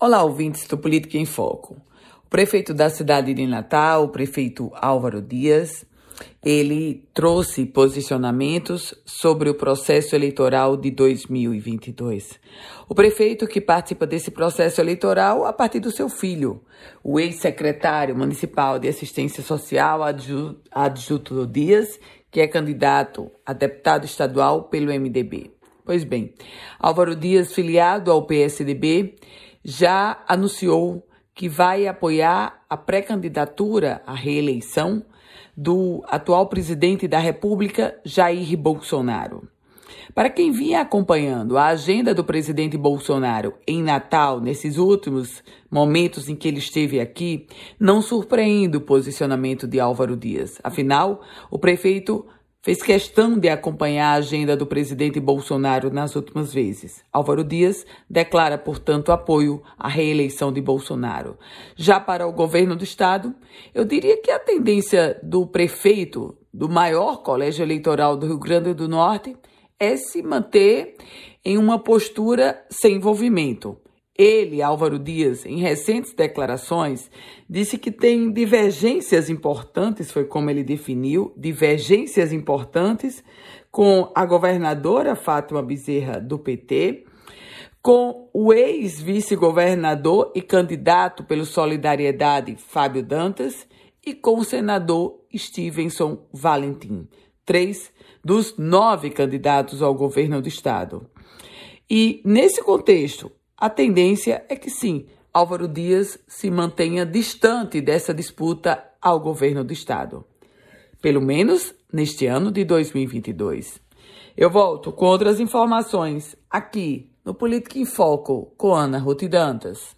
Olá, ouvintes do Política em Foco. O prefeito da cidade de Natal, o prefeito Álvaro Dias, ele trouxe posicionamentos sobre o processo eleitoral de 2022. O prefeito que participa desse processo eleitoral a partir do seu filho, o ex-secretário municipal de assistência social, Adjuto Dias, que é candidato a deputado estadual pelo MDB. Pois bem, Álvaro Dias, filiado ao PSDB, já anunciou que vai apoiar a pré-candidatura à reeleição do atual presidente da República, Jair Bolsonaro. Para quem vinha acompanhando a agenda do presidente Bolsonaro em Natal, nesses últimos momentos em que ele esteve aqui, não surpreende o posicionamento de Álvaro Dias. Afinal, o prefeito fez questão de acompanhar a agenda do presidente Bolsonaro nas últimas vezes. Álvaro Dias declara, portanto, apoio à reeleição de Bolsonaro. Já para o governo do estado, eu diria que a tendência do prefeito do maior colégio eleitoral do Rio Grande do Norte é se manter em uma postura sem envolvimento. Ele, Álvaro Dias, em recentes declarações, disse que tem divergências importantes, foi como ele definiu, divergências importantes com a governadora Fátima Bezerra do PT, com o ex-vice-governador e candidato pelo Solidariedade Fábio Dantas e com o senador Stevenson Valentim, três dos nove candidatos ao governo do estado. E nesse contexto, a tendência é que sim, Álvaro Dias se mantenha distante dessa disputa ao governo do Estado. Pelo menos neste ano de 2022. Eu volto com outras informações aqui no Política em Foco com Ana Ruth Dantas.